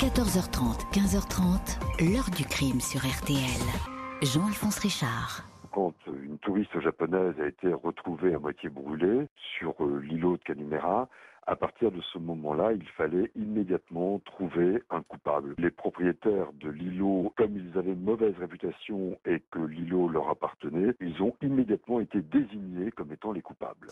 14h30, 15h30, l'heure du crime sur RTL. Jean-Alphonse Richard. Quand une touriste japonaise a été retrouvée à moitié brûlée sur euh, l'îlot de Kanimera, à partir de ce moment-là, il fallait immédiatement trouver un coupable. Les propriétaires de l'îlot, comme ils avaient une mauvaise réputation et que l'îlot leur appartenait, ils ont immédiatement été désignés comme étant les coupables.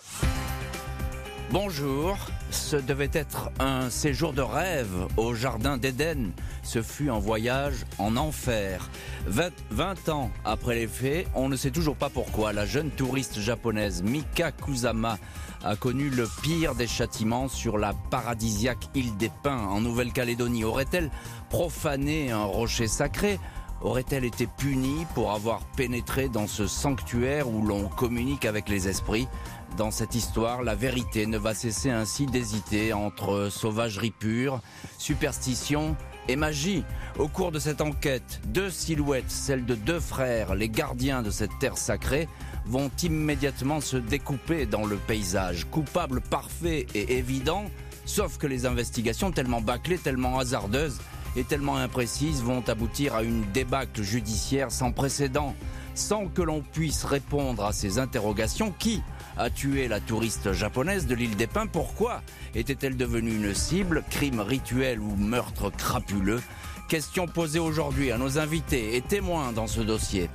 Bonjour, ce devait être un séjour de rêve au Jardin d'Éden. Ce fut un voyage en enfer. 20, ans après les faits, on ne sait toujours pas pourquoi la jeune touriste japonaise Mika Kusama a connu le pire des châtiments sur la paradisiaque île des Pins en Nouvelle-Calédonie. Aurait-elle profané un rocher sacré? Aurait-elle été punie pour avoir pénétré dans ce sanctuaire où l'on communique avec les esprits? Dans cette histoire, la vérité ne va cesser ainsi d'hésiter entre sauvagerie pure, superstition et magie. Au cours de cette enquête, deux silhouettes, celles de deux frères, les gardiens de cette terre sacrée, vont immédiatement se découper dans le paysage. Coupable parfait et évident, sauf que les investigations tellement bâclées, tellement hasardeuses et tellement imprécises vont aboutir à une débâcle judiciaire sans précédent, sans que l'on puisse répondre à ces interrogations qui, a tué la touriste japonaise de l'île des Pins? Pourquoi était-elle devenue une cible? Crime rituel ou meurtre crapuleux? Question posée aujourd'hui à nos invités et témoins dans ce dossier.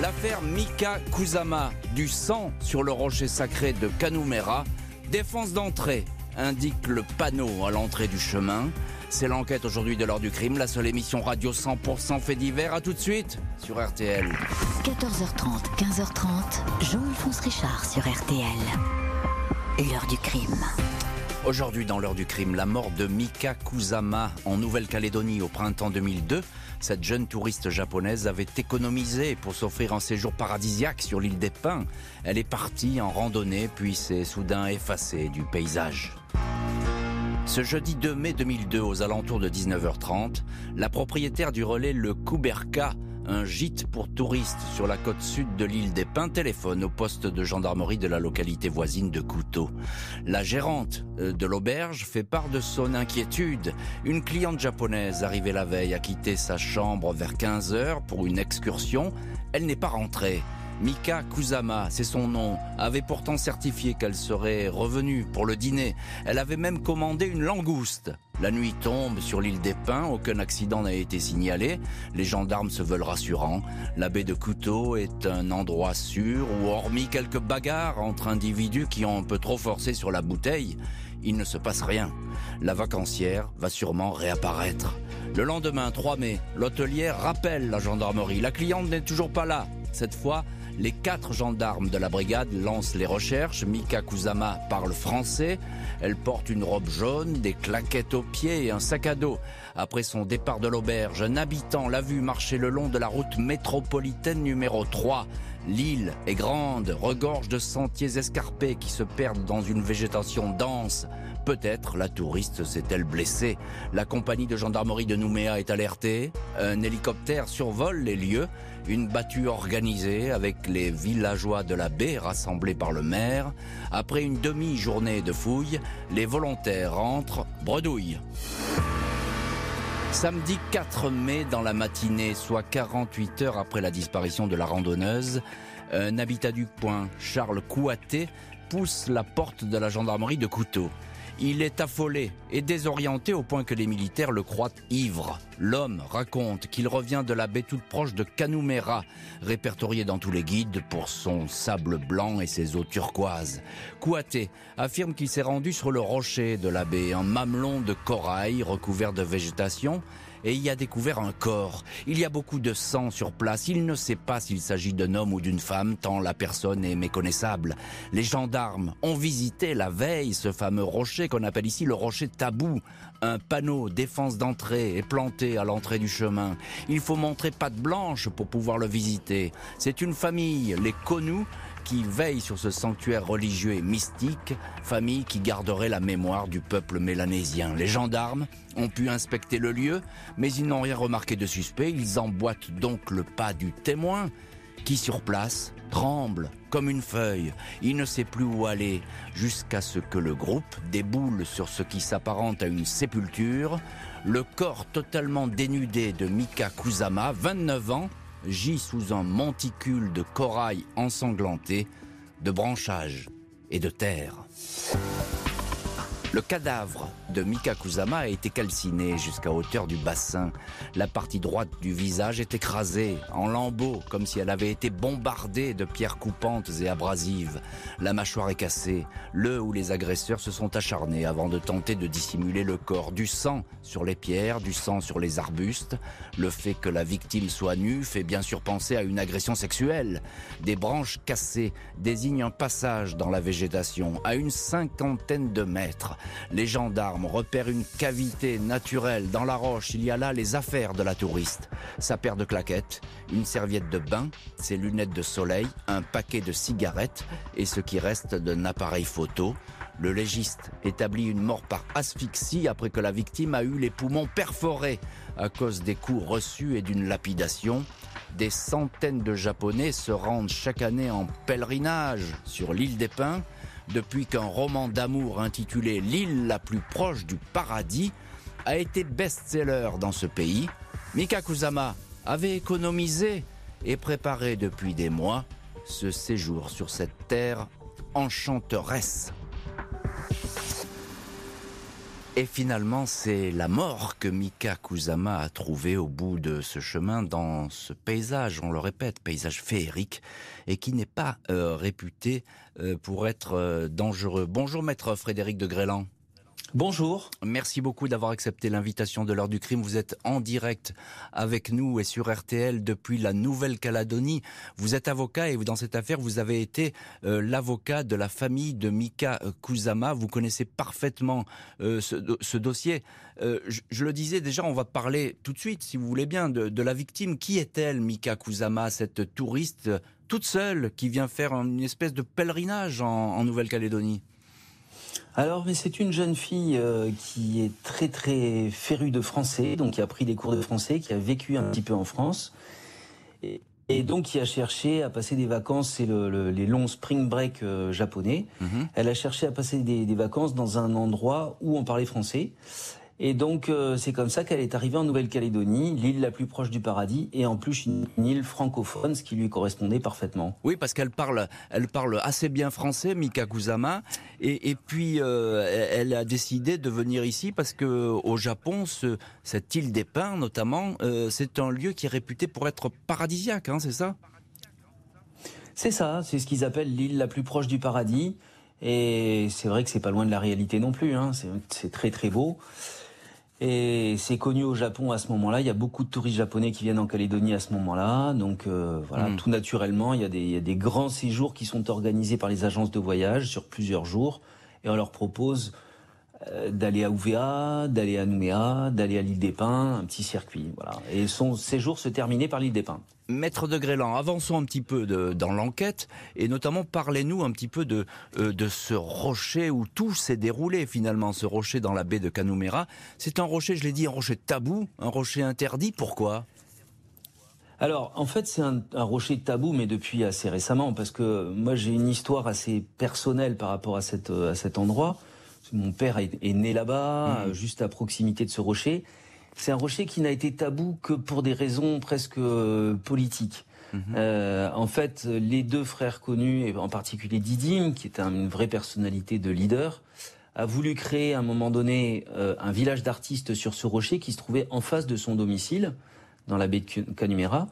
L'affaire Mika Kusama, du sang sur le rocher sacré de Kanumera, défense d'entrée, indique le panneau à l'entrée du chemin. C'est l'enquête aujourd'hui de l'heure du crime, la seule émission radio 100% fait divers. À tout de suite sur RTL. 14h30, 15h30, Jean-Alphonse Richard sur RTL. L'heure du crime. Aujourd'hui dans l'heure du crime, la mort de Mika Kusama en Nouvelle-Calédonie au printemps 2002. Cette jeune touriste japonaise avait économisé pour s'offrir un séjour paradisiaque sur l'île des Pins. Elle est partie en randonnée puis s'est soudain effacée du paysage. Ce jeudi 2 mai 2002, aux alentours de 19h30, la propriétaire du relais Le Couberca, un gîte pour touristes sur la côte sud de l'île des Pins, téléphone au poste de gendarmerie de la localité voisine de Couteau. La gérante euh, de l'auberge fait part de son inquiétude. Une cliente japonaise arrivée la veille a quitté sa chambre vers 15 h pour une excursion. Elle n'est pas rentrée. Mika Kusama, c'est son nom, avait pourtant certifié qu'elle serait revenue pour le dîner. Elle avait même commandé une langouste. La nuit tombe sur l'île des Pins, aucun accident n'a été signalé. Les gendarmes se veulent rassurants. La baie de Couteau est un endroit sûr où, hormis quelques bagarres entre individus qui ont un peu trop forcé sur la bouteille, il ne se passe rien. La vacancière va sûrement réapparaître. Le lendemain, 3 mai, l'hôtelière rappelle la gendarmerie. La cliente n'est toujours pas là. Cette fois, les quatre gendarmes de la brigade lancent les recherches. Mika Kusama parle français. Elle porte une robe jaune, des claquettes aux pieds et un sac à dos. Après son départ de l'auberge, un habitant l'a vu marcher le long de la route métropolitaine numéro 3. L'île est grande, regorge de sentiers escarpés qui se perdent dans une végétation dense. Peut-être la touriste s'est-elle blessée. La compagnie de gendarmerie de Nouméa est alertée. Un hélicoptère survole les lieux. Une battue organisée avec les villageois de la baie rassemblés par le maire. Après une demi-journée de fouilles, les volontaires rentrent bredouille. Samedi 4 mai dans la matinée, soit 48 heures après la disparition de la randonneuse, un habitat du coin, Charles Couaté, pousse la porte de la gendarmerie de Couteau. Il est affolé et désorienté au point que les militaires le croient ivre. L'homme raconte qu'il revient de la baie toute proche de Canumera, répertoriée dans tous les guides pour son sable blanc et ses eaux turquoises. Kouaté affirme qu'il s'est rendu sur le rocher de la baie, un mamelon de corail recouvert de végétation, et y a découvert un corps. Il y a beaucoup de sang sur place. Il ne sait pas s'il s'agit d'un homme ou d'une femme, tant la personne est méconnaissable. Les gendarmes ont visité la veille ce fameux rocher qu'on appelle ici le rocher tabou. Un panneau défense d'entrée est planté à l'entrée du chemin. Il faut montrer patte blanche pour pouvoir le visiter. C'est une famille, les connus, qui veille sur ce sanctuaire religieux et mystique, famille qui garderait la mémoire du peuple mélanésien. Les gendarmes ont pu inspecter le lieu, mais ils n'ont rien remarqué de suspect. Ils emboîtent donc le pas du témoin. qui sur place tremble comme une feuille. Il ne sait plus où aller jusqu'à ce que le groupe déboule sur ce qui s'apparente à une sépulture. Le corps totalement dénudé de Mika Kusama, 29 ans, gît sous un monticule de corail ensanglanté, de branchages et de terre. Le cadavre de Mika Kusama a été calciné jusqu'à hauteur du bassin. La partie droite du visage est écrasée en lambeaux, comme si elle avait été bombardée de pierres coupantes et abrasives. La mâchoire est cassée, le ou les agresseurs se sont acharnés avant de tenter de dissimuler le corps. Du sang sur les pierres, du sang sur les arbustes. Le fait que la victime soit nue fait bien sûr penser à une agression sexuelle. Des branches cassées désignent un passage dans la végétation à une cinquantaine de mètres. Les gendarmes repèrent une cavité naturelle dans la roche. Il y a là les affaires de la touriste. Sa paire de claquettes, une serviette de bain, ses lunettes de soleil, un paquet de cigarettes et ce qui reste d'un appareil photo. Le légiste établit une mort par asphyxie après que la victime a eu les poumons perforés à cause des coups reçus et d'une lapidation. Des centaines de Japonais se rendent chaque année en pèlerinage sur l'île des Pins depuis qu'un roman d'amour intitulé L'île la plus proche du paradis a été best-seller dans ce pays. Mika Kusama avait économisé et préparé depuis des mois ce séjour sur cette terre enchanteresse. Et finalement, c'est la mort que Mika Kusama a trouvée au bout de ce chemin dans ce paysage, on le répète, paysage féerique, et qui n'est pas euh, réputé euh, pour être euh, dangereux. Bonjour maître Frédéric de Grélan. Bonjour. Merci beaucoup d'avoir accepté l'invitation de l'heure du crime. Vous êtes en direct avec nous et sur RTL depuis la Nouvelle-Calédonie. Vous êtes avocat et dans cette affaire, vous avez été euh, l'avocat de la famille de Mika Kusama. Vous connaissez parfaitement euh, ce, dossier. Euh, je, le disais déjà, on va parler tout de suite, si vous voulez bien, de, la victime. Qui est-elle, Mika Kusama, cette touriste toute seule qui vient faire une espèce de pèlerinage en Nouvelle-Calédonie? Alors, mais c'est une jeune fille euh, qui est très très férue de français, donc qui a pris des cours de français, qui a vécu un petit peu en France, et, donc qui a cherché à passer des vacances, c'est les longs spring break euh, japonais. Mhm. Elle a cherché à passer des, des, vacances dans un endroit où on parlait français. Et donc euh, c'est comme ça qu'elle est arrivée en Nouvelle-Calédonie, l'île la plus proche du paradis, et en plus une, île francophone, ce qui lui correspondait parfaitement. Oui, parce qu'elle parle, elle parle assez bien français, Mika Kusama, et, puis euh, elle a décidé de venir ici parce que au Japon, ce, cette île des Pins notamment, euh, c'est un lieu qui est réputé pour être paradisiaque, hein, c'est ça? C'est ça, c'est ce qu'ils appellent l'île la plus proche du paradis. Et c'est vrai que c'est pas loin de la réalité non plus. Hein. C'est très très beau. Et c'est connu au Japon à ce moment-là. Il y a beaucoup de touristes japonais qui viennent en Calédonie à ce moment-là. Donc euh, voilà, hmm. tout naturellement, il y, a des, il y, a des, grands séjours qui sont organisés par les agences de voyage sur plusieurs jours. Et on leur propose d'aller à Ouvéa, d'aller à Nouméa, d'aller à l'île des Pins, un petit circuit. Voilà. Et son séjour se terminait par l'île des Pins. Maître de Grélan, avançons un petit peu dans l'enquête et notamment parlez-nous un petit peu de, euh, de ce rocher où tout s'est déroulé finalement, ce rocher dans la baie de Canouméra. C'est un rocher, je l'ai dit, un rocher tabou, un rocher interdit. Pourquoi? Alors, en fait, c'est un, rocher tabou, mais depuis assez récemment, parce que moi, j'ai une histoire assez personnelle par rapport à, cette, à cet endroit. Mon père est, né là-bas, mmh. juste à proximité de ce rocher. C'est un rocher qui n'a été tabou que pour des raisons presque euh, politiques. Mmh. Euh, en fait, les deux frères connus, et en particulier Didim, qui est une vraie personnalité de leader, a voulu créer à un moment donné euh, un village d'artistes sur ce rocher qui se trouvait en face de son domicile, dans la baie de Canumera.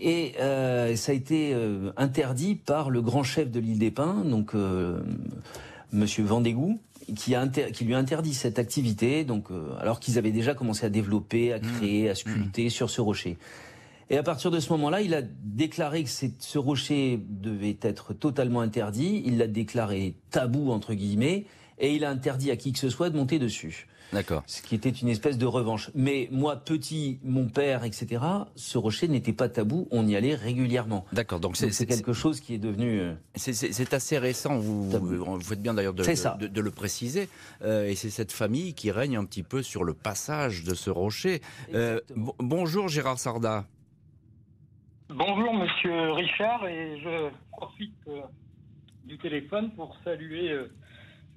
Et ça a été interdit par le grand chef de l'île des Pins, donc Monsieur Vendégou, qui, a qui lui a interdit cette activité, donc euh, alors qu'ils avaient déjà commencé à développer, à mmh. créer, à sculpter mmh. sur ce rocher. Et à partir de ce moment-là, il a déclaré que ce rocher devait être totalement interdit. Il l'a déclaré tabou entre guillemets, et il a interdit à qui que ce soit de monter dessus. D'accord. Ce qui était une espèce de revanche. Mais moi, petit, mon père, etc., ce rocher n'était pas tabou, on y allait régulièrement. D'accord, donc c'est quelque chose qui est devenu... Euh, c'est assez récent, vous, vous, faites bien d'ailleurs de, de, le préciser, euh, et c'est cette famille qui règne un petit peu sur le passage de ce rocher. Euh, bonjour Gérard Sarda. Bonjour Monsieur Richard et je profite euh, du téléphone pour saluer euh,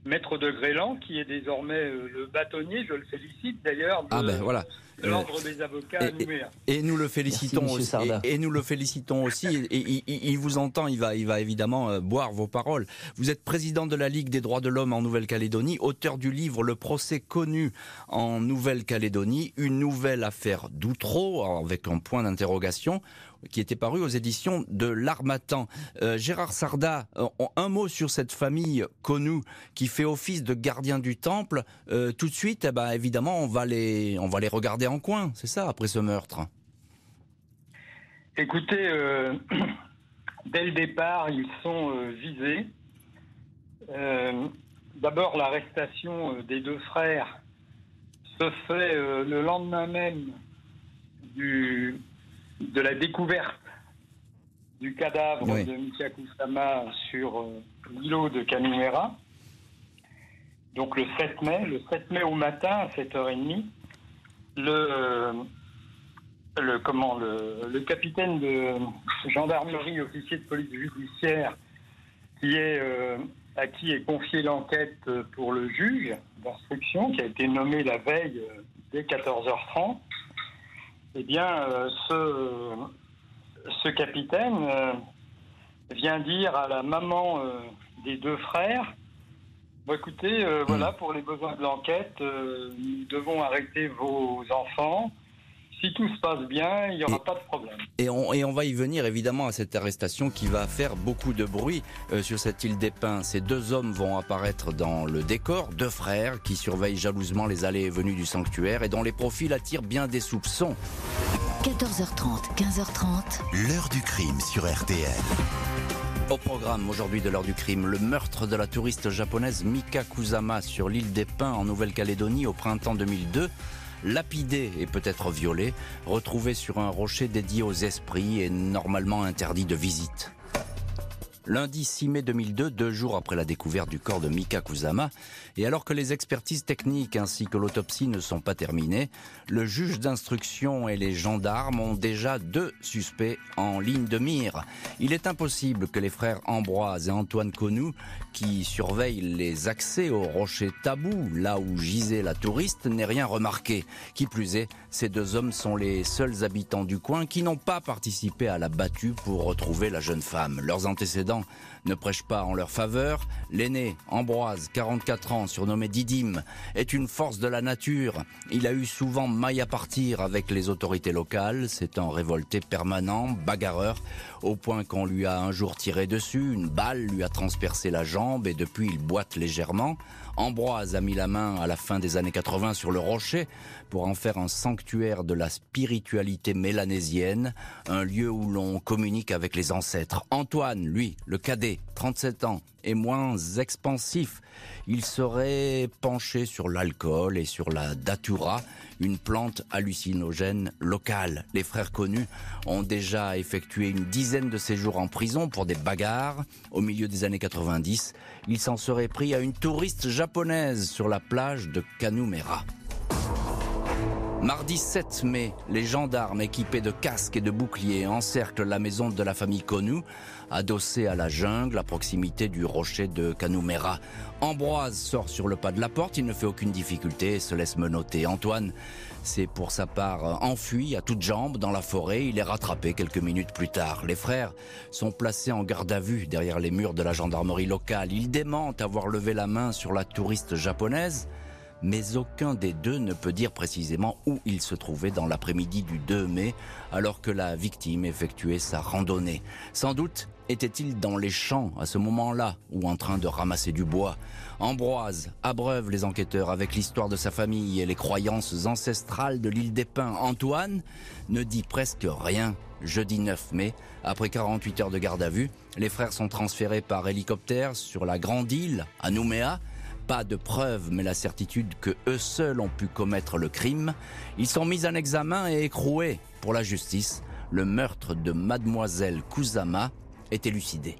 Maître de Grélan qui est désormais euh, le bâtonnier, je le félicite d'ailleurs, de, Ah ben voilà. l'ordre des avocats à Et, Nouméa. et- et nous le félicitons Merci, aussi. Et, et nous le félicitons aussi. Et, et- il- il vous entend, il va, il va évidemment euh, boire vos paroles. Vous êtes président de la Ligue des droits de l'homme en Nouvelle-Calédonie, auteur du livre Le procès connu en Nouvelle-Calédonie, une nouvelle affaire d'Outreau, avec un point d'interrogation qui était paru aux éditions de l'Armatan. Euh, Gérard Sarda, euh, un mot sur cette famille connue qui fait office de gardien du temple. Euh, tout de suite, eh ben, évidemment, on va les, on va les regarder en coin, c'est ça, après ce meurtre. Écoutez, dès le départ, ils sont visés. D'abord, l'arrestation des deux frères se fait le lendemain même du, de la découverte du cadavre Oui. de Mika Kusama sur euh, l'îlot de Canumera. Donc le 7 mai, le 7 mai au matin à 7h30, le, euh, le, comment, le, le capitaine de gendarmerie, officier de police judiciaire, qui est, euh, à qui est confiée l'enquête pour le juge d'instruction, qui a été nommé la veille dès 14h30, eh bien, euh, ce, ce capitaine euh, vient dire à la maman euh, des deux frères Bon, écoutez, voilà, pour les besoins de l'enquête, nous devons arrêter vos enfants. Si tout se passe bien, il n'y aura Et- pas de problème. Et on, et on va y venir évidemment à cette arrestation qui va faire beaucoup de bruit euh, sur cette île des Pins. Ces deux hommes vont apparaître dans le décor, deux frères qui surveillent jalousement les allées et venues du sanctuaire et dont les profils attirent bien des soupçons. 14h30, 15h30. L'heure du crime sur RTL. Au programme aujourd'hui de l'heure du crime, le meurtre de la touriste japonaise Mika Kusama sur l'île des Pins en Nouvelle-Calédonie au printemps 2002. Lapidée et peut-être violée, retrouvée sur un rocher dédié aux esprits et normalement interdit de visite. Lundi 6 mai 2002, deux jours après la découverte du corps de Mika Kusama, et alors que les expertises techniques ainsi que l'autopsie ne sont pas terminées, le juge d'instruction et les gendarmes ont déjà deux suspects en ligne de mire. Il est impossible que les frères Ambroise et Antoine Connou, qui surveillent les accès au rocher tabou, là où gisait la touriste, n'aient rien remarqué. Qui plus est, ces deux hommes sont les seuls habitants du coin qui n'ont pas participé à la battue pour retrouver la jeune femme. Leurs antécédents ne prêchent pas en leur faveur. L'aîné, Ambroise, 44 ans, surnommé Didyme, est une force de la nature. Il a eu souvent maille à partir avec les autorités locales. Un révolté permanent, bagarreur, au point qu'on lui a un jour tiré dessus, une balle lui a transpercé la jambe et depuis il boite légèrement. Ambroise a mis la main à la fin des années 80 sur le rocher pour en faire un sanctuaire de la spiritualité mélanésienne, un lieu où l'on communique avec les ancêtres. Antoine, lui, le cadet, 37 ans, est moins expansif. Il serait penché sur l'alcool et sur la datura, une plante hallucinogène locale. Les frères connus ont déjà effectué une dizaine de séjours en prison pour des bagarres. Au milieu des années 90, ils s'en seraient pris à une touriste japonaise sur la plage de Kanumera. Mardi 7 mai, les gendarmes équipés de casques et de boucliers encerclent la maison de la famille Konu, adossée à la jungle à proximité du rocher de Kanumera. Ambroise sort sur le pas de la porte, il ne fait aucune difficulté et se laisse menotter. Antoine s'est pour sa part enfui à toutes jambes dans la forêt, il est rattrapé quelques minutes plus tard. Les frères sont placés en garde à vue derrière les murs de la gendarmerie locale. Ils démentent avoir levé la main sur la touriste japonaise mais aucun des deux ne peut dire précisément où il se trouvait dans l'après-midi du 2 mai, alors que la victime effectuait sa randonnée. Sans doute était-il dans les champs à ce moment-là, ou en train de ramasser du bois? Ambroise abreuve les enquêteurs avec l'histoire de sa famille et les croyances ancestrales de l'île des Pins. Antoine ne dit presque rien. Jeudi 9 mai, après 48 heures de garde à vue, les frères sont transférés par hélicoptère sur la grande île, à Nouméa, pas de preuves, mais la certitude que eux seuls ont pu commettre le crime. Ils sont mis en examen et écroués pour la justice. Le meurtre de mademoiselle Kusama est élucidé.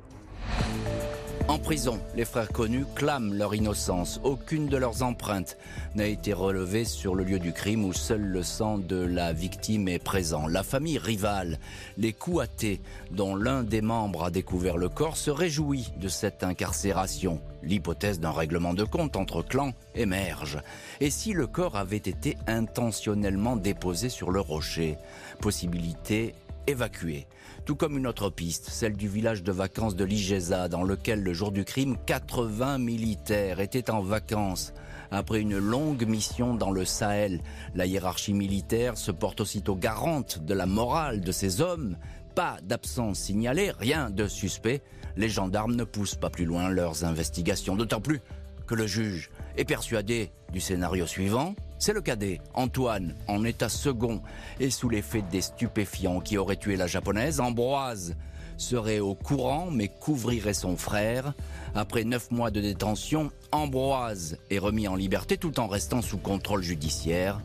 En prison, les frères connus clament leur innocence. Aucune de leurs empreintes n'a été relevée sur le lieu du crime où seul le sang de la victime est présent. La famille rivale, les Kouaté, dont l'un des membres a découvert le corps, se réjouit de cette incarcération. L'hypothèse d'un règlement de compte entre clans émerge. Et si le corps avait été intentionnellement déposé sur le rocher? Possibilité évacuée tout comme une autre piste, celle du village de vacances de l'Igeza, dans lequel le jour du crime, 80 militaires étaient en vacances. Après une longue mission dans le Sahel, la hiérarchie militaire se porte aussitôt garante de la morale de ces hommes. Pas d'absence signalée, rien de suspect. Les gendarmes ne poussent pas plus loin leurs investigations, d'autant plus que le juge est persuadé du scénario suivant, c'est le cadet, Antoine, en état second et sous l'effet des stupéfiants qui auraient tué la japonaise. Ambroise serait au courant mais couvrirait son frère. Après neuf mois de détention, Ambroise est remis en liberté tout en restant sous contrôle judiciaire.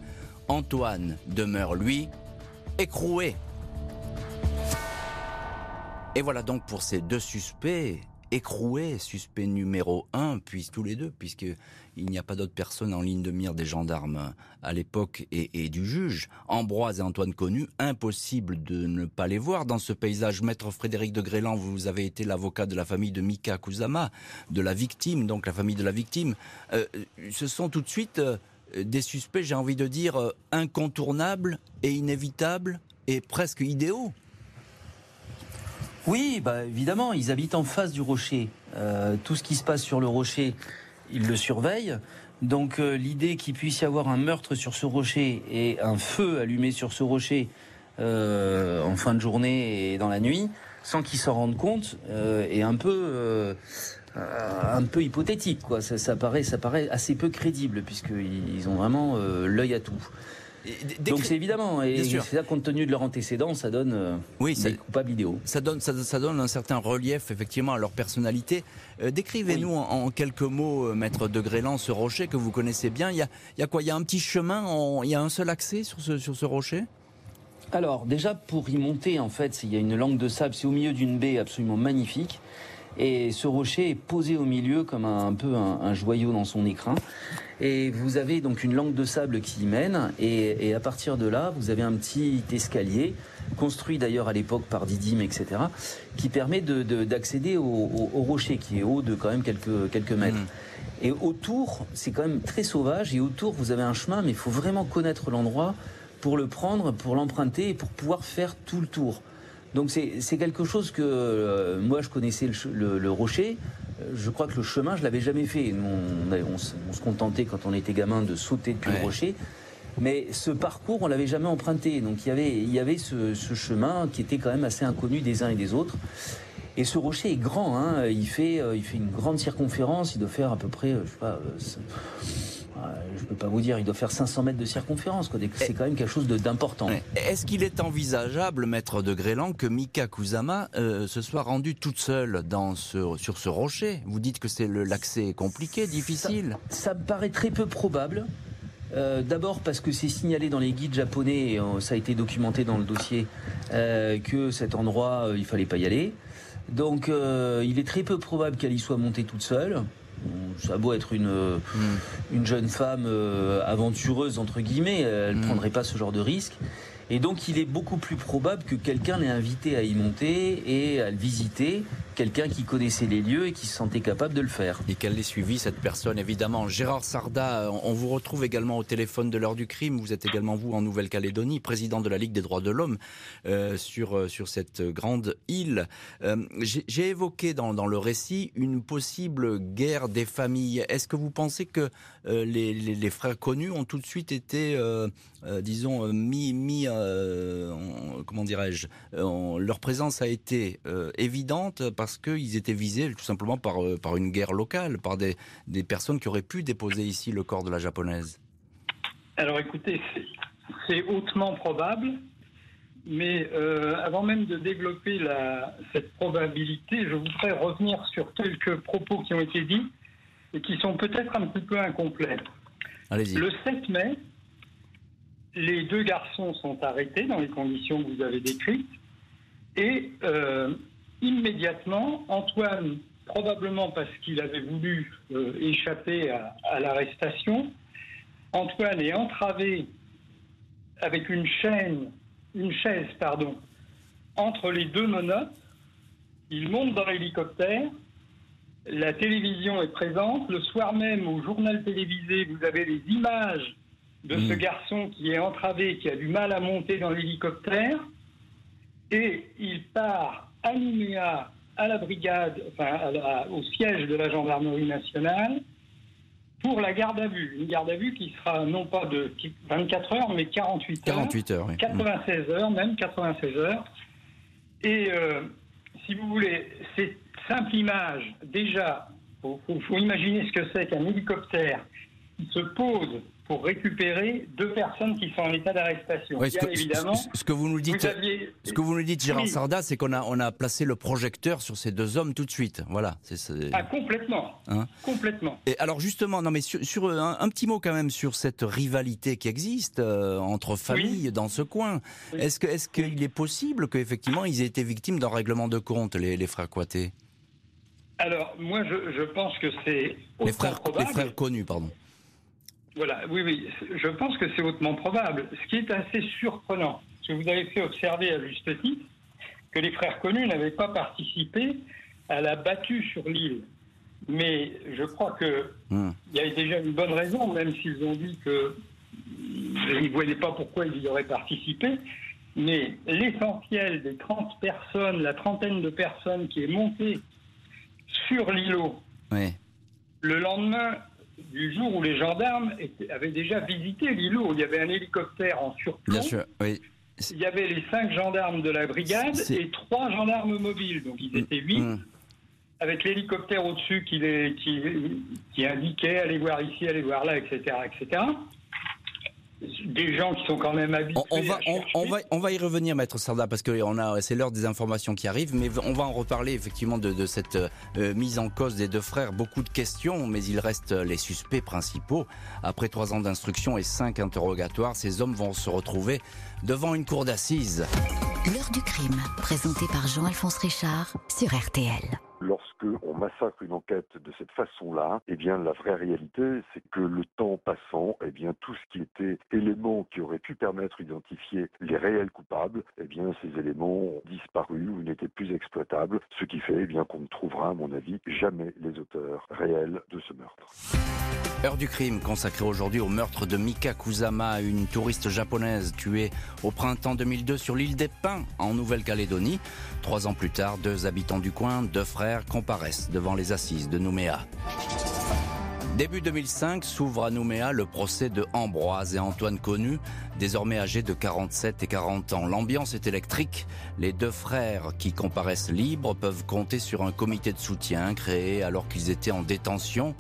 Antoine demeure, lui, écroué. Et voilà donc pour ces deux suspects écroué, suspect numéro un, puis tous les deux, puisqu'il n'y a pas d'autres personnes en ligne de mire des gendarmes à l'époque et, du juge. Ambroise et Antoine Connu, impossible de ne pas les voir dans ce paysage. Maître Frédéric de Grélan, vous avez été l'avocat de la famille de Mika Kusama, de la victime, donc la famille de la victime. Euh, ce sont tout de suite euh, des suspects, j'ai envie de dire, euh, incontournables et inévitables et presque idéaux. Oui, bah évidemment, ils habitent en face du rocher. Tout ce qui se passe sur le rocher, ils le surveillent. Donc euh, l'idée qu'il puisse y avoir un meurtre sur ce rocher et un feu allumé sur ce rocher euh, en fin de journée et dans la nuit, sans qu'ils s'en rendent compte, est un peu un peu hypothétique. Quoi. Ça, paraît, ça paraît assez peu crédible puisqu'ils ont vraiment l'œil à tout. Donc c'est évidemment, et c'est là compte tenu de leur antécédent, ça donne euh, oui, des coupables idéaux. Ça donne, ça, donne un certain relief effectivement à leur personnalité. Euh, décrivez-nous en, quelques mots, euh, maître de Grélan, ce rocher que vous connaissez bien. Il y a, il y a quoi? Il y a un petit chemin, il y a un seul accès sur ce, sur ce rocher? Alors déjà pour y monter en fait il y a une langue de sable, c'est au milieu d'une baie absolument magnifique et ce rocher est posé au milieu comme un, peu un, joyau dans son écrin. Et vous avez donc une langue de sable qui y mène. Et, à partir de là, vous avez un petit escalier, construit d'ailleurs à l'époque par Didyme, etc., qui permet d'accéder au, rocher, qui est haut de quand même quelques, quelques mètres. Mmh. Et autour, c'est quand même très sauvage. Et autour, vous avez un chemin, mais il faut vraiment connaître l'endroit pour le prendre, pour l'emprunter et pour pouvoir faire tout le tour. Donc c'est quelque chose que euh, moi je connaissais le, rocher. Euh, je crois que le chemin, je l'avais jamais fait. on, se contentait quand on était gamin de sauter depuis le rocher. Mais ce parcours, on l'avait jamais emprunté. Donc il y avait, il y avait ce, chemin qui était quand même assez inconnu des uns et des autres. Et ce rocher est grand. Hein. Il, fait, euh, il fait une grande circonférence. Il doit faire à peu près, je sais pas je ne peux pas vous dire, il doit faire 500 mètres de circonférence. C'est quand même quelque chose d'important. Est-ce qu'il est envisageable, maître de Grélan, que Mika Kusama euh, se soit rendue toute seule dans ce, sur ce rocher? Vous dites que c'est l'accès compliqué, difficile ça, me paraît très peu probable. Euh, d'abord parce que c'est signalé dans les guides japonais, et euh, ça a été documenté dans le dossier, que cet endroit, il fallait pas y aller. Donc il est très peu probable qu'elle y soit montée toute seule ça a beau être une, hmm. une jeune femme euh, aventureuse, entre guillemets, elle ne hmm. prendrait pas ce genre de risque. Et donc il est beaucoup plus probable que quelqu'un l'ait invité à y monter et à le visiter, quelqu'un qui connaissait les lieux et qui se sentait capable de le faire. Et qu'elle ait suivi, cette personne, évidemment. Gérard Sarda, on vous retrouve également au téléphone de l'heure du crime. Vous êtes également, vous, en Nouvelle-Calédonie, président de la Ligue des droits de l'homme euh, sur, euh, sur cette grande île. Euh, j'ai évoqué dans, dans le récit une possible guerre des familles. Est-ce que vous pensez que les, les, frères connus ont tout de suite été, disons, mis, comment dirais-je, leur présence a été évidente parce qu'ils étaient visés tout simplement par, euh, une guerre locale, par des, personnes qui auraient pu déposer ici le corps de la japonaise. Alors écoutez, c'est hautement probable, mais euh, avant même de développer cette probabilité, je voudrais revenir sur quelques propos qui ont été dits et qui sont peut-être un petit peu incomplets. Le 7 mai, les deux garçons sont arrêtés dans les conditions que vous avez décrites et euh, immédiatement, Antoine probablement parce qu'il avait voulu euh, échapper à, l'arrestation. Antoine est entravé avec une chaîne, une chaise, pardon, entre les deux menottes. Il monte dans l'hélicoptère. La télévision est présente. Le soir même, au journal télévisé, vous avez les images de ce hmm. garçon qui est entravé, qui a du mal à monter dans l'hélicoptère. Et il part à Nouméa à la brigade, enfin au siège de la gendarmerie nationale pour la garde à vue. Une garde à vue qui sera non pas de 24 heures, mais 48 heures. 48 heures, oui. 96 heures, même 96 heures. Et euh, si vous voulez, cette simple image, déjà, il faut, imaginer ce que c'est qu'un hélicoptère qui se pose pour récupérer deux personnes qui sont en état d'arrestation. ce, que, évidemment, ce, que vous nous dites, ce que vous nous dites, Gérard Sarda, c'est qu'on a on a placé le projecteur sur ces deux hommes tout de suite. Voilà. Ah, complètement. Hein complètement. Et alors justement, non mais sur, un, petit mot quand même sur cette rivalité qui existe euh, entre familles dans ce coin. Est-ce que est-ce qu'il est possible qu'effectivement ils aient été victimes d'un règlement de compte, les, les frères alors, moi, je, je pense que c'est les frères, les frères connus, pardon. Voilà, oui, oui, je pense que c'est hautement probable. Ce qui est assez surprenant, ce que vous avez fait observer à juste titre, que les frères connus n'avaient pas participé à la battue sur l'île. Mais je crois qu'il hmm. y a déjà une bonne raison, même s'ils ont dit qu'ils ne voyaient pas pourquoi ils y auraient participé. Mais l'essentiel des 30 personnes, la trentaine de personnes qui est montée sur l'îlot, le lendemain du jour où les gendarmes avaient déjà visité l'îlot. Il y avait un hélicoptère en surplomb. Bien sûr, oui. Il y avait les cinq gendarmes de la brigade et trois gendarmes mobiles. Donc ils étaient huit. Mm. Avec l'hélicoptère au-dessus qui, qui, qui indiquait allez voir ici, allez voir là, etc. etc des gens qui sont quand même habitués. On, va, on, va, on va y revenir, maître Sarda, parce que c'est l'heure des informations qui arrivent, mais on va en reparler effectivement de, cette euh, mise en cause des deux frères. Beaucoup de questions, mais il reste les suspects principaux. Après trois ans d'instruction et cinq interrogatoires, ces hommes vont se retrouver devant une cour d'assises. L'heure du crime, présenté par Jean-Alphonse Richard sur RTL on massacre une enquête de cette façon-là, eh bien la vraie réalité, c'est que le temps passant, eh bien tout ce qui était éléments qui auraient pu permettre d'identifier les réels coupables, eh bien ces éléments ont disparu ou n'étaient plus exploitables, ce qui fait eh bien qu'on ne trouvera, à mon avis, jamais les auteurs réels de ce meurtre. Heure du crime consacrée aujourd'hui au meurtre de Mika Kusama, une touriste japonaise tuée au printemps 2002 sur l'île des Pins en Nouvelle-Calédonie. Trois ans plus tard, deux habitants du coin, deux frères, comparaissent devant les assises de Nouméa. Début 2005 s'ouvre à Nouméa le procès de Ambroise et Antoine Connu, désormais âgés de 47 et 40 ans. L'ambiance est électrique. Les deux frères qui comparaissent libres peuvent compter sur un comité de soutien créé alors qu'ils étaient en détention.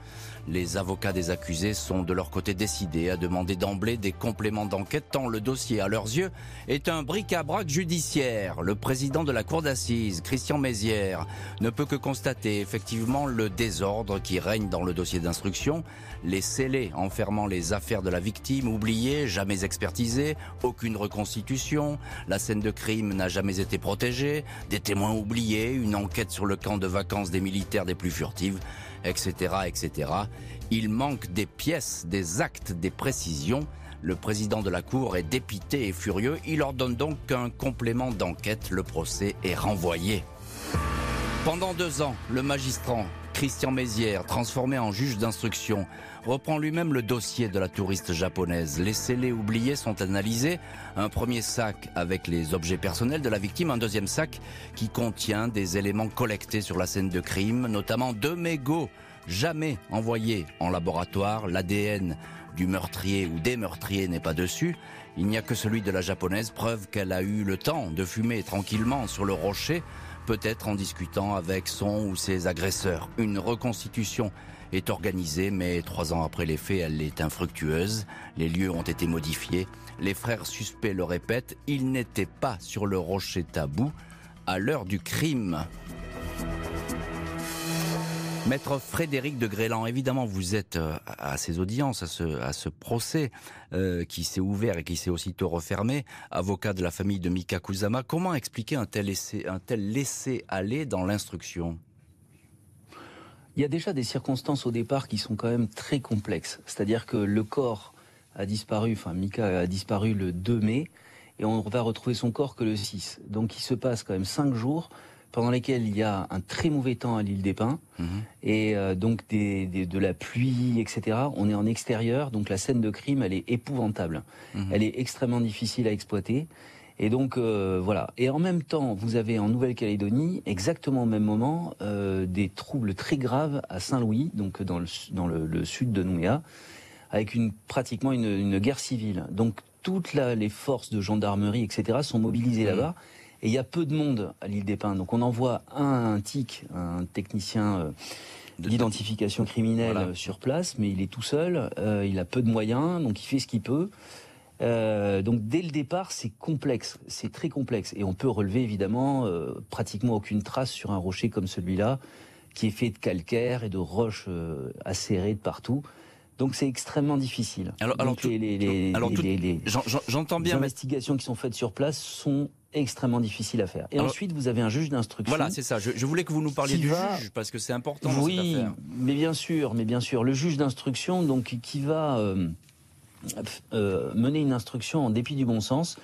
Les avocats des accusés sont de leur côté décidés à demander d'emblée des compléments d'enquête tant le dossier, à leurs yeux, est un bric-à-brac judiciaire. Le président de la cour d'assises, Christian Mézières, ne peut que constater effectivement le désordre qui règne dans le dossier d'instruction, les scellés enfermant les affaires de la victime oubliées, jamais expertisées, aucune reconstitution, la scène de crime n'a jamais été protégée, des témoins oubliés, une enquête sur le camp de vacances des militaires des plus furtives etc., etc. Il manque des pièces, des actes, des précisions. Le président de la Cour est dépité et furieux. Il ordonne donc un complément d'enquête. Le procès est renvoyé. Pendant deux ans, le magistrat Christian Mézières, transformé en juge d'instruction, reprend lui-même le dossier de la touriste japonaise. Les scellés oubliés sont analysés. Un premier sac avec les objets personnels de la victime, un deuxième sac qui contient des éléments collectés sur la scène de crime, notamment deux mégots jamais envoyés en laboratoire. L'ADN du meurtrier ou des meurtriers n'est pas dessus. Il n'y a que celui de la japonaise, preuve qu'elle a eu le temps de fumer tranquillement sur le rocher, peut-être en discutant avec son ou ses agresseurs. Une reconstitution est organisée, mais trois ans après les faits, elle est infructueuse. Les lieux ont été modifiés. Les frères suspects le répètent, ils n'étaient pas sur le rocher tabou à l'heure du crime. Maître Frédéric de Grélan, évidemment, vous êtes euh, à ces audiences, à ce, procès euh, qui s'est ouvert et qui s'est aussitôt refermé, avocat de la famille de Mika Kusama. Comment expliquer un tel laisser, un tel laisser aller dans l'instruction? Il y a déjà des circonstances au départ qui sont quand même très complexes. C'est-à-dire que le corps a disparu, enfin Mika a disparu le 2 mai, et on va retrouver son corps que le 6. Donc il se passe quand même 5 jours pendant lesquels il y a un très mauvais temps à l'île des Pins, mhm. et euh, donc des, de la pluie, etc. On est en extérieur, donc la scène de crime, elle est épouvantable. Mhm. Elle est extrêmement difficile à exploiter. Et donc euh, voilà. Et en même temps, vous avez en Nouvelle-Calédonie, exactement au même moment, euh, des troubles très graves à Saint-Louis, donc dans le, dans le, sud de Nouméa, avec une, pratiquement une, une guerre civile. Donc toutes les forces de gendarmerie, etc., sont mobilisées là-bas. Et il y a peu de monde à l'île des Pins. Donc on envoie un, TIC, un technicien euh, d'identification criminelle sur place, mais il est tout seul, il a peu de moyens, donc il fait ce qu'il peut. Euh, donc dès le départ, c'est complexe, c'est très complexe, et on peut relever évidemment euh, pratiquement aucune trace sur un rocher comme celui-là, qui est fait de calcaire et de roches euh, acérées de partout. Donc c'est extrêmement difficile. Alors, alors, les, les, les, les j'entends bien. investigations qui sont faites sur place sont extrêmement difficiles à faire. Et ensuite, vous avez un juge d'instruction. Voilà, c'est ça. Je, je, voulais que vous nous parliez du juge parce que c'est important. Oui, mais bien sûr, mais bien sûr, le juge d'instruction, donc qui va euh, mener une instruction en dépit du bon sens.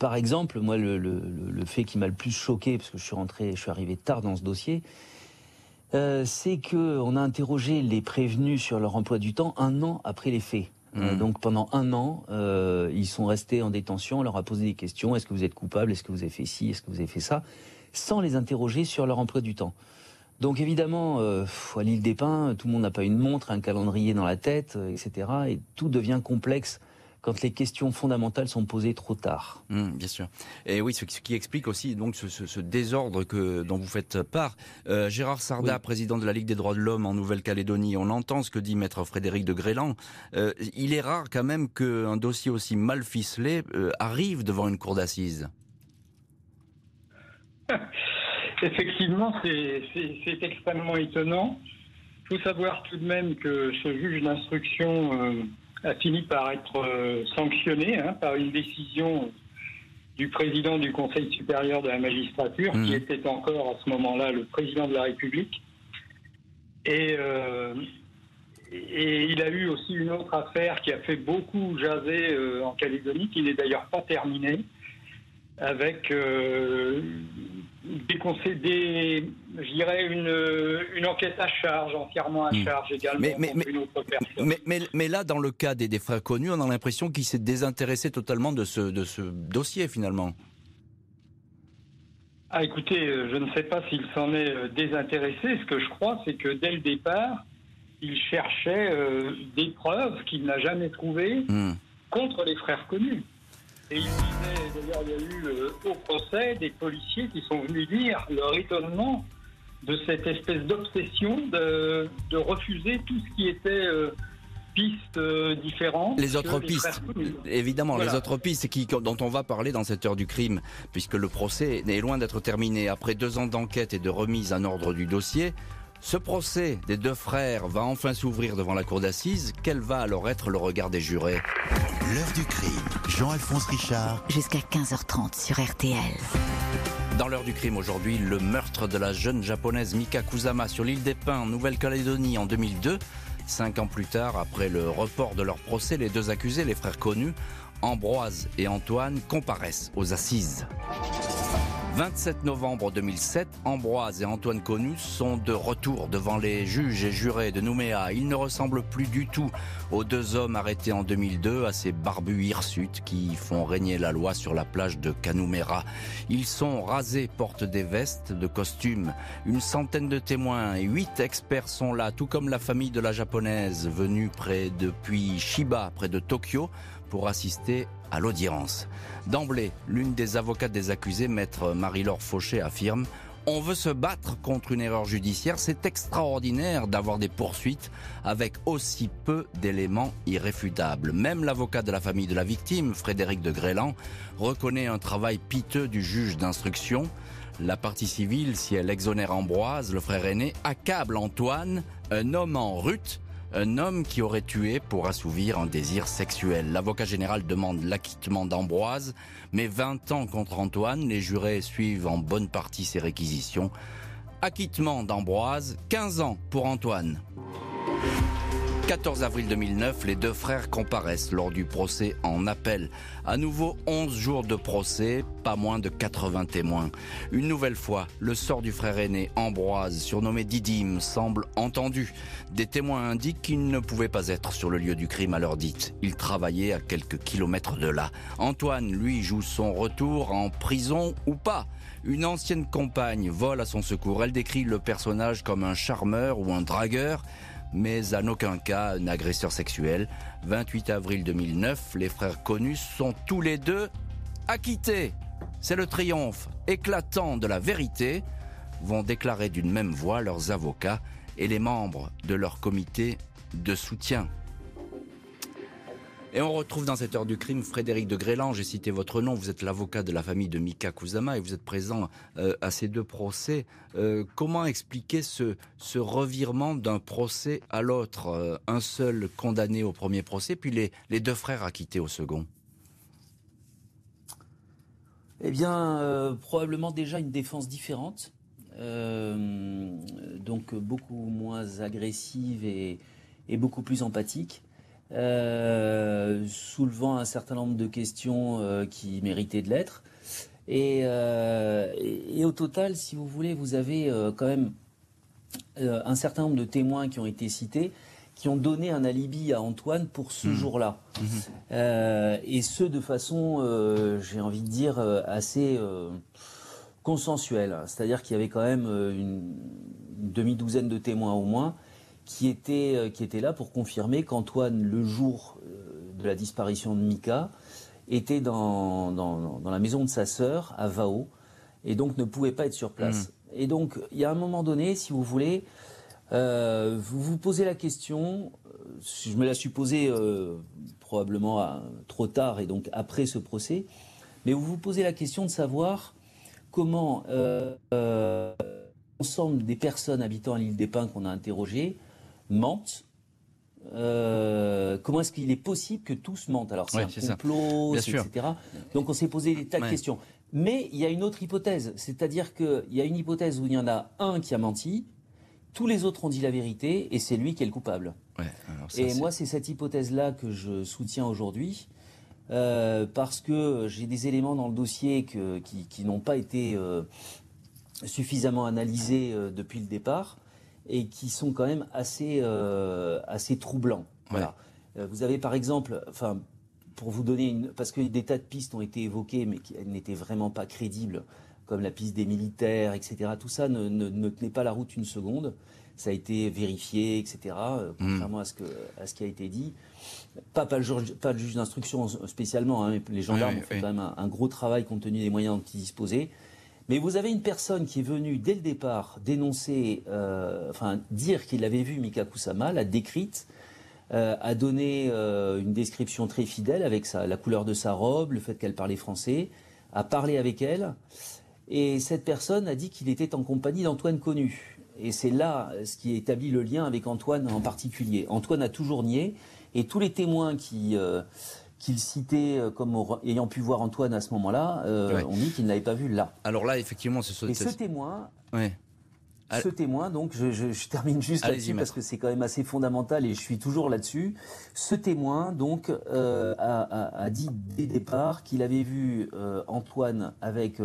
Par exemple, moi, le, fait qui m'a le plus choqué, parce que je suis rentré, je suis arrivé tard dans ce dossier, euh, c'est que on a interrogé les prévenus sur leur emploi du temps un an après les faits. Euh, mmh. donc pendant un an, ils sont restés en détention. On leur a posé des questions est-ce que vous êtes coupable? Est-ce que vous avez fait ci? Est-ce que vous avez fait ça? Sans les interroger sur leur emploi du temps. Donc évidemment, euh, à l'île des Pins, tout le monde n'a pas une montre, un calendrier dans la tête, euh, etc. Et tout devient complexe quand les questions fondamentales sont posées trop tard. Mmh, bien sûr. Et oui, ce qui explique aussi donc ce, désordre que dont vous faites part. Euh, Gérard Sarda, président de la Ligue des droits de l'homme en Nouvelle-Calédonie, on entend ce que dit maître Frédéric de Grélan. il est rare quand même qu'un dossier aussi mal ficelé arrive devant une cour d'assises. Effectivement, c'est extrêmement étonnant. Il faut savoir tout de même que ce juge d'instruction euh, a fini par être euh, sanctionné hein, par une décision du président du Conseil supérieur de la magistrature, qui mmh. était encore à ce moment-là le président de la République. Et, euh, et, il a eu aussi une autre affaire qui a fait beaucoup jaser en Calédonie, qui n'est d'ailleurs pas terminée, avec des, je dirais, une, une, enquête à charge, entièrement à hmm. charge également mais, mais, une autre personne. Mais, mais, là, dans le cas des, des frères connus, on a l'impression qu'il s'est désintéressé totalement de ce, de ce dossier finalement. Ah, écoutez, euh, je ne sais pas s'il s'en est euh, désintéressé. Ce que je crois, c'est que dès le départ, il cherchait euh, des preuves qu'il n'a jamais trouvées hmm. contre les frères connus. Et il disait, d'ailleurs, il y a eu euh, au procès des policiers qui sont venus dire leur étonnement de cette espèce d'obsession de, refuser tout ce qui était euh, pistes euh, différentes. Les autres pistes, évidemment, les autres pistes qui, dont on va parler dans cette heure du crime, puisque le procès est loin d'être terminé. Après deux ans d'enquête et de remise en ordre du dossier, ce procès des deux frères va enfin s'ouvrir devant la cour d'assises. Quel va alors être le regard des jurés L'heure du crime, Jean-Alphonse Richard. Jusqu'à 15h30 sur RTL. Dans l'heure du crime aujourd'hui, le meurtre de la jeune japonaise Mika Kusama sur l'île des Pins, en Nouvelle-Calédonie en 2002. Cinq ans plus tard, après le report de leur procès, les deux accusés, les frères connus, Ambroise et Antoine, comparaissent aux assises. 27 novembre 2007, Ambroise et Antoine Conus sont de retour devant les juges et jurés de Nouméa. Ils ne ressemblent plus du tout aux deux hommes arrêtés en 2002, à ces barbus hirsutes qui font régner la loi sur la plage de Canumera. Ils sont rasés, portent des vestes, de costumes. Une centaine de témoins et huit experts sont là, tout comme la famille de la japonaise venue près depuis Shiba, près de Tokyo, pour assister à l'audience. D'emblée, l'une des avocates des accusés, maître Marie-Laure Fauché, affirme on veut se battre contre une erreur judiciaire. C'est extraordinaire d'avoir des poursuites avec aussi peu d'éléments irréfutables. Même l'avocat de la famille de la victime, Frédéric de Grélan, reconnaît un travail piteux du juge d'instruction. La partie civile, si elle exonère Ambroise, le frère aîné, accable Antoine, un homme en rute, un homme qui aurait tué pour assouvir un désir sexuel. L'avocat général demande l'acquittement d'Ambroise, mais 20 ans contre Antoine, les jurés suivent en bonne partie ses réquisitions. Acquittement d'Ambroise, 15 ans pour Antoine. 14 avril 2009, les deux frères comparaissent lors du procès en appel. À nouveau 11 jours de procès, pas moins de 80 témoins. Une nouvelle fois, le sort du frère aîné Ambroise, surnommé Didyme, semble entendu. Des témoins indiquent qu'il ne pouvait pas être sur le lieu du crime à l'heure dite. Il travaillait à quelques kilomètres de là. Antoine, lui, joue son retour en prison ou pas? Une ancienne compagne vole à son secours. Elle décrit le personnage comme un charmeur ou un dragueur mais en aucun cas un agresseur sexuel. 28 avril 2009, les frères connus sont tous les deux acquittés. C'est le triomphe éclatant de la vérité, vont déclarer d'une même voix leurs avocats et les membres de leur comité de soutien. Et on retrouve dans cette heure du crime Frédéric de Grélan, j'ai cité votre nom, vous êtes l'avocat de la famille de Mika Kusama et vous êtes présent euh, à ces deux procès. Euh, comment expliquer ce, revirement d'un procès à l'autre euh, Un seul condamné au premier procès, puis les, deux frères acquittés au second? Eh bien, probablement déjà une défense différente, donc beaucoup moins agressive et beaucoup plus empathique. Euh, soulevant un certain nombre de questions euh, qui méritaient de l'être. Euh, et, et, au total, si vous voulez, vous avez quand même un certain nombre de témoins qui ont été cités, qui ont donné un alibi à Antoine pour ce mmh. jour-là. Mmh. et ce, de façon, j'ai envie de dire, assez consensuelle. C'est-à-dire qu'il y avait quand même une demi-douzaine de témoins au moins qui était, euh, qui était là pour confirmer qu'Antoine, le jour euh, de la disparition de Mika, était dans, dans, la maison de sa sœur à Vao et donc ne pouvait pas être sur place. Mmh. Et donc, il y a un moment donné, si vous voulez, euh, vous vous posez la question, je me la suis posée probablement trop tard et donc après ce procès, mais vous vous posez la question de savoir comment l'ensemble des personnes habitant à l'île des Pins qu'on a interrogées mentent. Euh, comment est-ce qu'il est possible que tous mentent Alors c'est un complot, etc. Donc on s'est posé des tas de questions. Mais il y a une autre hypothèse, c'est-à-dire qu'il y a une hypothèse où il y en a un qui a menti, tous les autres ont dit la vérité et c'est lui qui est le coupable. et moi c'est cette hypothèse-là que je soutiens aujourd'hui. Euh, parce que j'ai des éléments dans le dossier qui, n'ont pas été euh, suffisamment analysés depuis le départ et qui sont quand même assez, euh, assez troublants. Voilà. Euh, vous avez par exemple, enfin, pour vous donner une, parce que des tas de pistes ont été évoquées, mais qui n'étaient vraiment pas crédibles, comme la piste des militaires, etc. Tout ça ne, ne, tenait pas la route une seconde. Ça a été vérifié, etc. Euh, mm. contrairement à ce que à ce qui a été dit. Pas, pas, le, juge, pas le juge d'instruction spécialement, hein, mais les gendarmes ont fait quand même un, un, gros travail compte tenu des moyens dont ils disposaient. Mais vous avez une personne qui est venue dès le départ dénoncer, euh, enfin dire qu'il avait vu Mika Kusama, l'a décrite, euh, a donné euh, une description très fidèle avec la couleur de sa robe, le fait qu'elle parlait français, a parlé avec elle. Et cette personne a dit qu'il était en compagnie d'Antoine Connu. Et c'est là ce qui établit le lien avec Antoine en particulier. Antoine a toujours nié, et tous les témoins qui qu'il citait euh, comme ayant pu voir Antoine à ce moment-là, euh, on dit qu'il ne l'avait pas vu là. Alors là, effectivement, c'est ce, Et ce témoin, ce témoin, donc, je, termine juste là-dessus parce que c'est quand même assez fondamental et je suis toujours là-dessus. Ce témoin, donc, euh, a, dit dès le départ qu'il avait vu Antoine avec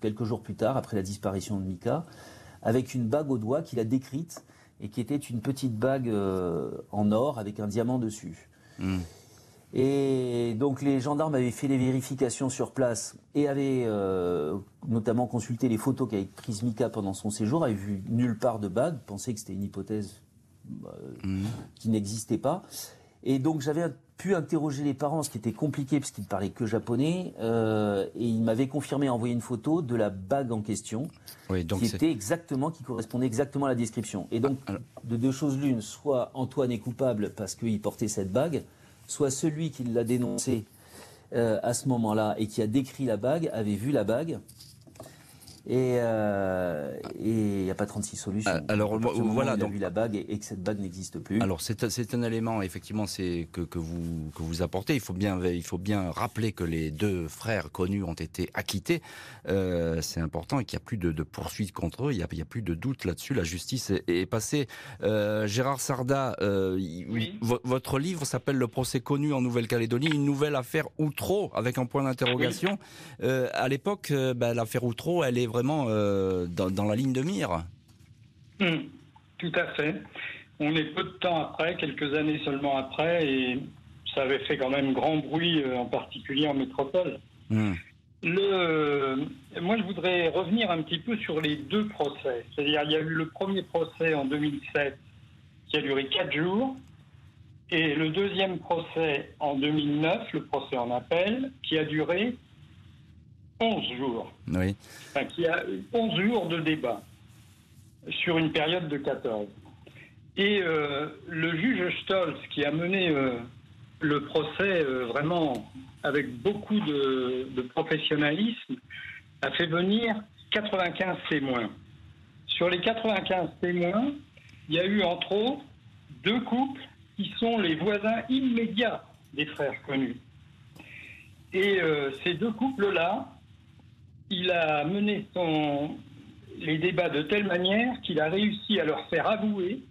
quelques jours plus tard, après la disparition de Mika, avec une bague au doigt qu'il a décrite et qui était une petite bague en or avec un diamant dessus. Hmm. Et donc les gendarmes avaient fait les vérifications sur place et avaient euh, notamment consulté les photos qu'avait prises Mika pendant son séjour, avaient vu nulle part de bague, pensaient que c'était une hypothèse bah, mhm. qui n'existait pas. Et donc j'avais pu interroger les parents, ce qui était compliqué parce qu'ils ne parlaient que japonais, euh, et ils m'avaient confirmé envoyer une photo de la bague en question, qui était exactement, qui correspondait exactement à la description. Et donc de deux choses l'une, soit Antoine est coupable parce qu'il portait cette bague, soit celui qui l'a dénoncé euh, à ce moment-là et qui a décrit la bague avait vu la bague. Et il n'y a pas 36 solutions. Ah, alors voilà, donc vu la bague et, que cette bague n'existe plus. Alors c'est un élément effectivement c'est que, que vous que vous apportez. Il faut bien il faut bien rappeler que les deux frères connus ont été acquittés. c'est important et qu'il n'y a plus de, de poursuites contre eux. Il n'y a, a, plus de doute là-dessus. La justice est, est passée. Gérard Sarda, oui. votre livre s'appelle Le procès connu en Nouvelle-Calédonie, une nouvelle affaire Outreau avec un point d'interrogation. Euh, à l'époque, euh, bah, l'affaire Outreau, elle est vraiment euh, dans, la ligne de mire. Hmm, tout à fait. On est peu de temps après, quelques années seulement après, et ça avait fait quand même grand bruit, en particulier en métropole. Hmm. Le, moi, je voudrais revenir un petit peu sur les deux procès. C'est-à-dire, il y a eu le premier procès en 2007 qui a duré quatre jours, et le deuxième procès en 2009, le procès en appel, qui a duré 11 jours. Oui. Enfin, qui a 11 jours de débat sur une période de 14. Et euh, le juge Stolz, qui a mené euh, le procès euh, vraiment avec beaucoup de, de, professionnalisme, a fait venir 95 témoins. Sur les 95 témoins, il y a eu entre autres deux couples qui sont les voisins immédiats des frères connus. Et ces deux couples-là, il a mené son, les débats de telle manière qu'il a réussi à leur faire avouer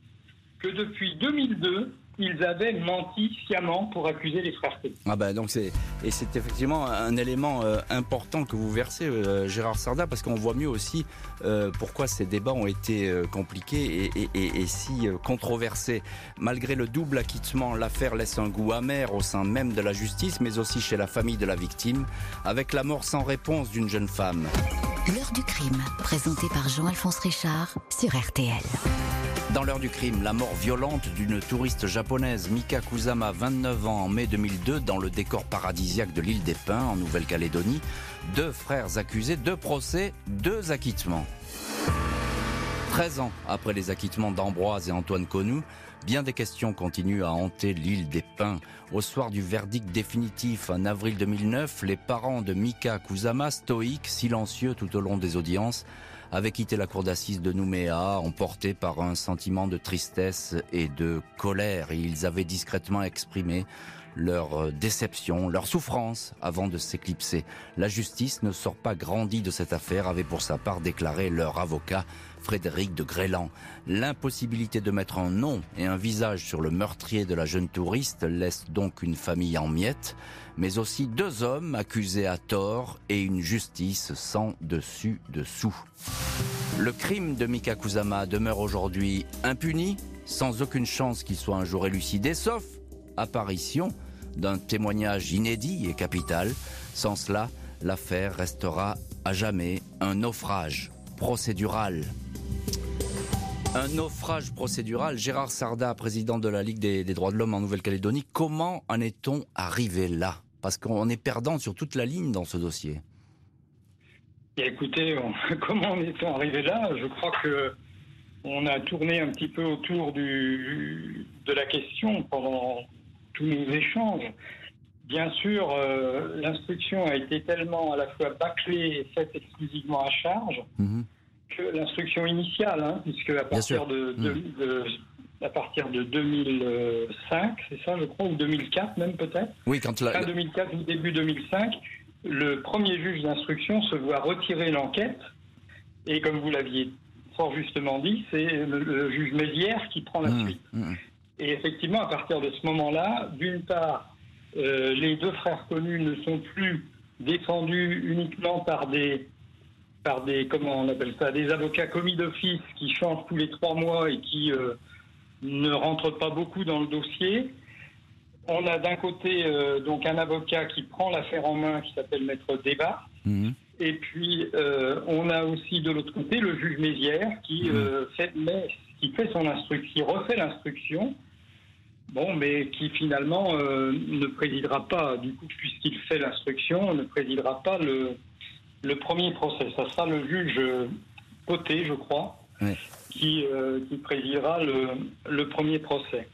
que depuis 2002, ils avaient menti sciemment pour accuser les frères Ah ben donc c'est et c'est effectivement un élément euh, important que vous versez euh, Gérard Sarda parce qu'on voit mieux aussi euh, pourquoi ces débats ont été compliqués et, et, et, si controversés. Malgré le double acquittement, l'affaire laisse un goût amer au sein même de la justice, mais aussi chez la famille de la victime, avec la mort sans réponse d'une jeune femme. L'heure du crime, présenté par Jean-Alphonse Richard sur RTL. Dans l'heure du crime, la mort violente d'une touriste japonaise, Mika Kusama, 29 ans, en mai 2002, dans le décor paradisiaque de l'île des Pins, en Nouvelle-Calédonie. Deux frères accusés, deux procès, deux acquittements. 13 ans après les acquittements d'Ambroise et Antoine Connou, bien des questions continuent à hanter l'île des Pins. Au soir du verdict définitif en avril 2009, les parents de Mika Kusama, stoïques, silencieux tout au long des audiences, avaient quitté la cour d'assises de Nouméa, emportés par un sentiment de tristesse et de colère. Ils avaient discrètement exprimé leur déception, leur souffrance avant de s'éclipser. La justice ne sort pas grandie de cette affaire, avait pour sa part déclaré leur avocat Frédéric de Grélan. L'impossibilité de mettre un nom et un visage sur le meurtrier de la jeune touriste laisse donc une famille en miettes, mais aussi deux hommes accusés à tort et une justice sans dessus-dessous. Le crime de Mika Kusama demeure aujourd'hui impuni, sans aucune chance qu'il soit un jour élucidé, sauf apparition d'un témoignage inédit et capital. Sans cela, l'affaire restera à jamais un naufrage procédural. Un naufrage procédural. Gérard Sarda, président de la Ligue des, droits de l'homme en Nouvelle-Calédonie, comment en est-on arrivé là? Parce qu'on est perdant sur toute la ligne dans ce dossier. écoutez, comment en est-on arrivé là? Je crois que on a tourné un petit peu autour de la question pendant tous nos échanges. Bien sûr, euh, l'instruction a été tellement à la fois bâclée et faite exclusivement à charge. Mhm que l'instruction initiale, hein, puisque à partir de, hmm. à partir de 2005, c'est ça, je crois, ou 2004 même peut-être. Oui, quand la... fin 2004 ou début 2005, le premier juge d'instruction se voit retirer l'enquête, et comme vous l'aviez fort justement dit, c'est le, juge Mézières qui prend la hmm. suite. Et effectivement, à partir de ce moment-là, d'une part, euh, les deux frères connus ne sont plus défendus uniquement par des par des, comment on appelle ça, des avocats commis d'office qui changent tous les trois mois et qui euh, ne rentrent pas beaucoup dans le dossier. On a d'un côté euh, donc un avocat qui prend l'affaire en main qui s'appelle Maître Débat. Mhm. Et puis euh, on a aussi de l'autre côté le juge Mézières qui, mhm. fait, qui fait son instruction, qui refait l'instruction. Bon, mais qui finalement ne présidera pas, du coup, puisqu'il fait l'instruction, ne présidera pas le, le premier procès. Ça sera le juge Poté, je crois, qui, euh, qui, présidera le, le premier procès.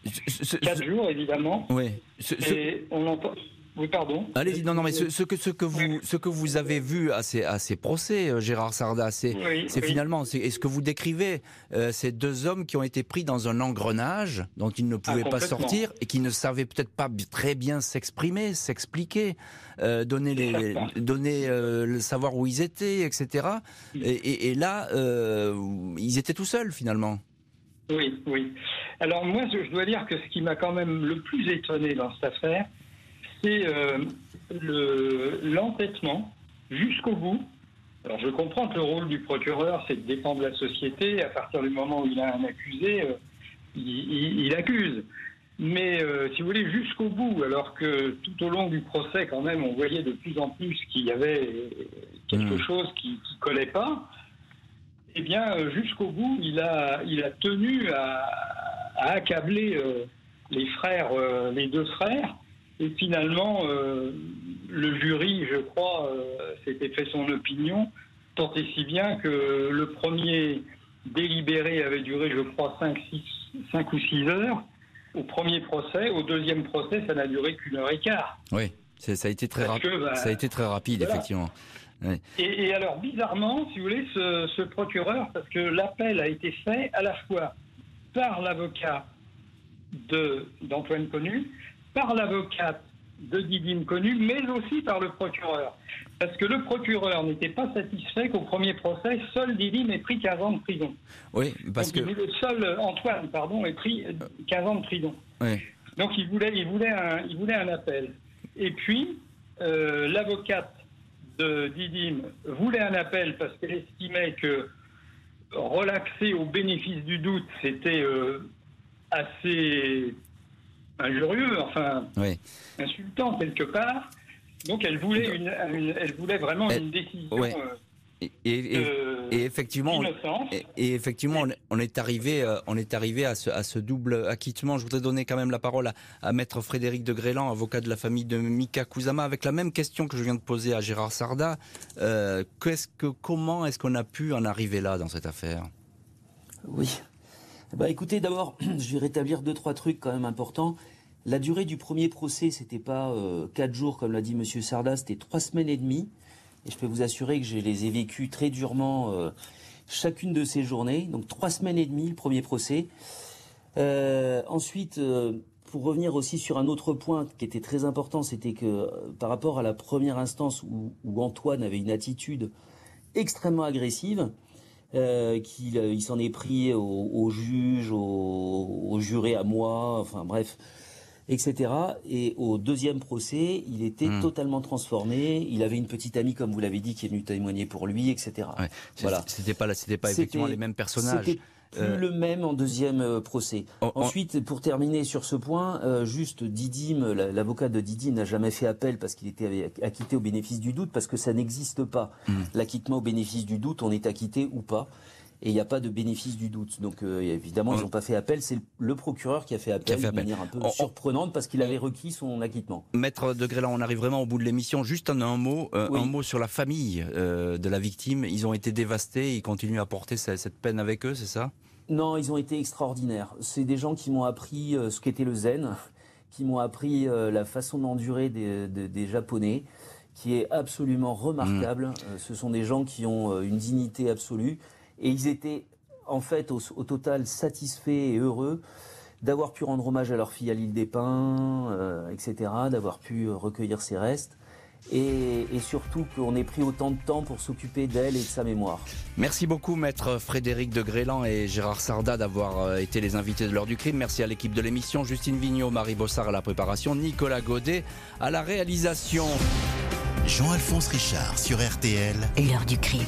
Quatre jours, évidemment. Oui. Et on entend. Oui, pardon. Allez-y, non, non, mais ce, que, ce, que vous, ce que vous avez vu à ces, à ces procès, euh, Gérard Sarda, c'est finalement, est-ce que vous décrivez euh, ces deux hommes qui ont été pris dans un engrenage dont ils ne pouvaient ah, pas sortir et qui ne savaient peut-être pas très bien s'exprimer, s'expliquer, euh, donner, les, donner le savoir où ils étaient, etc. Mm. Et, et là, ils étaient tout seuls finalement. Oui, oui. Alors moi, je dois dire que ce qui m'a quand même le plus étonné dans cette affaire, c'est euh, l'entêtement jusqu'au bout. Alors je comprends que le rôle du procureur, c'est de défendre la société. À partir du moment où il a un accusé, euh, il, accuse. Mais euh, si vous voulez, jusqu'au bout, alors que tout au long du procès, quand même, on voyait de plus en plus qu'il y avait quelque mmh. chose qui ne collait pas, eh bien, jusqu'au bout, il a, il a tenu à, accabler les frères, les deux frères, et finalement, euh, le jury, je crois, euh, s'était fait son opinion, tant et si bien que le premier délibéré avait duré, je crois, 5, 5 ou 6 heures. Au premier procès, au deuxième procès, ça n'a duré qu'une heure et quart. Oui, ça a été très, rapide. Bah, ça a été très rapide, effectivement. Et, alors, bizarrement, si vous voulez, ce, ce procureur, parce que l'appel a été fait à la fois par l'avocat d'Antoine Connu, par l'avocate de Didim Connu, mais aussi par le procureur. Parce que le procureur n'était pas satisfait qu'au premier procès, seul Didim ait pris 15 ans de prison. Oui, parce que... Le seul Antoine, pardon, ait pris 15 ans de prison. Oui. Donc il voulait, il, voulait un, il voulait un appel. Et puis, euh, l'avocate de Didim voulait un appel parce qu'elle estimait que relaxer au bénéfice du doute, c'était euh, assez injurieux, enfin insultant quelque part. Donc elle voulait, une, elle voulait vraiment une décision. Euh, et, effectivement, et, effectivement, on est arrivé, euh, on est arrivé à ce, à ce, double acquittement. Je voudrais donner quand même la parole à, à maître Frédéric de Grélan, avocat de la famille de Mika Kusama, avec la même question que je viens de poser à Gérard Sarda. Euh, qu'est-ce que, comment est-ce qu'on a pu en arriver là dans cette affaire? Oui. Bah écoutez, d'abord, je vais rétablir deux trois trucs quand même importants. La durée du premier procès, c'était pas euh, quatre jours comme l'a dit Monsieur Sarda, c'était trois semaines et demie. Et je peux vous assurer que je les ai vécues très durement euh, chacune de ces journées. Donc trois semaines et demie le premier procès. Euh, ensuite, pour revenir aussi sur un autre point qui était très important, c'était que par rapport à la première instance où, Antoine avait une attitude extrêmement agressive, qu'il il s'en est pris au, juge, au, au, juré à moi, enfin bref, etc. Et au deuxième procès, il était hmm. totalement transformé. Il avait une petite amie, comme vous l'avez dit, qui est venue témoigner pour lui, etc. voilà. C'était pas, c'était pas effectivement les mêmes personnages. C'était plus euh, le même en deuxième euh, procès. Ensuite, pour terminer sur ce point, euh, juste Didim, l'avocat de Didim n'a jamais fait appel parce qu'il était acquitté au bénéfice du doute, parce que ça n'existe pas. Hmm. L'acquittement au bénéfice du doute, on est acquitté ou pas et il n'y a pas de bénéfice du doute. Donc euh, évidemment, ils n'ont pas fait appel. C'est le procureur qui a fait appel, de manière un peu surprenante parce qu'il avait requis son acquittement. Maître de Grélan, on arrive vraiment au bout de l'émission. Juste un, un mot, euh, un mot sur la famille euh, de la victime. Ils ont été dévastés. Ils continuent à porter cette, peine avec eux, c'est ça? Non, ils ont été extraordinaires. C'est des gens qui m'ont appris ce qu'était le zen, qui m'ont appris la façon d'endurer des, des, Japonais qui est absolument remarquable. Mmh. Ce sont des gens qui ont une dignité absolue et ils étaient en fait au, total satisfaits et heureux d'avoir pu rendre hommage à leur fille à l'île des Pins, euh, etc., d'avoir pu recueillir ses restes. Et, surtout qu'on ait pris autant de temps pour s'occuper d'elle et de sa mémoire. Merci beaucoup, maître Frédéric de Grélan et Gérard Sarda d'avoir euh, été les invités de l'heure du crime. Merci à l'équipe de l'émission, Justine Vignot, Marie Bossard à la préparation, Nicolas Godet à la réalisation. Jean-Alphonse Richard sur RTL. L'heure du crime.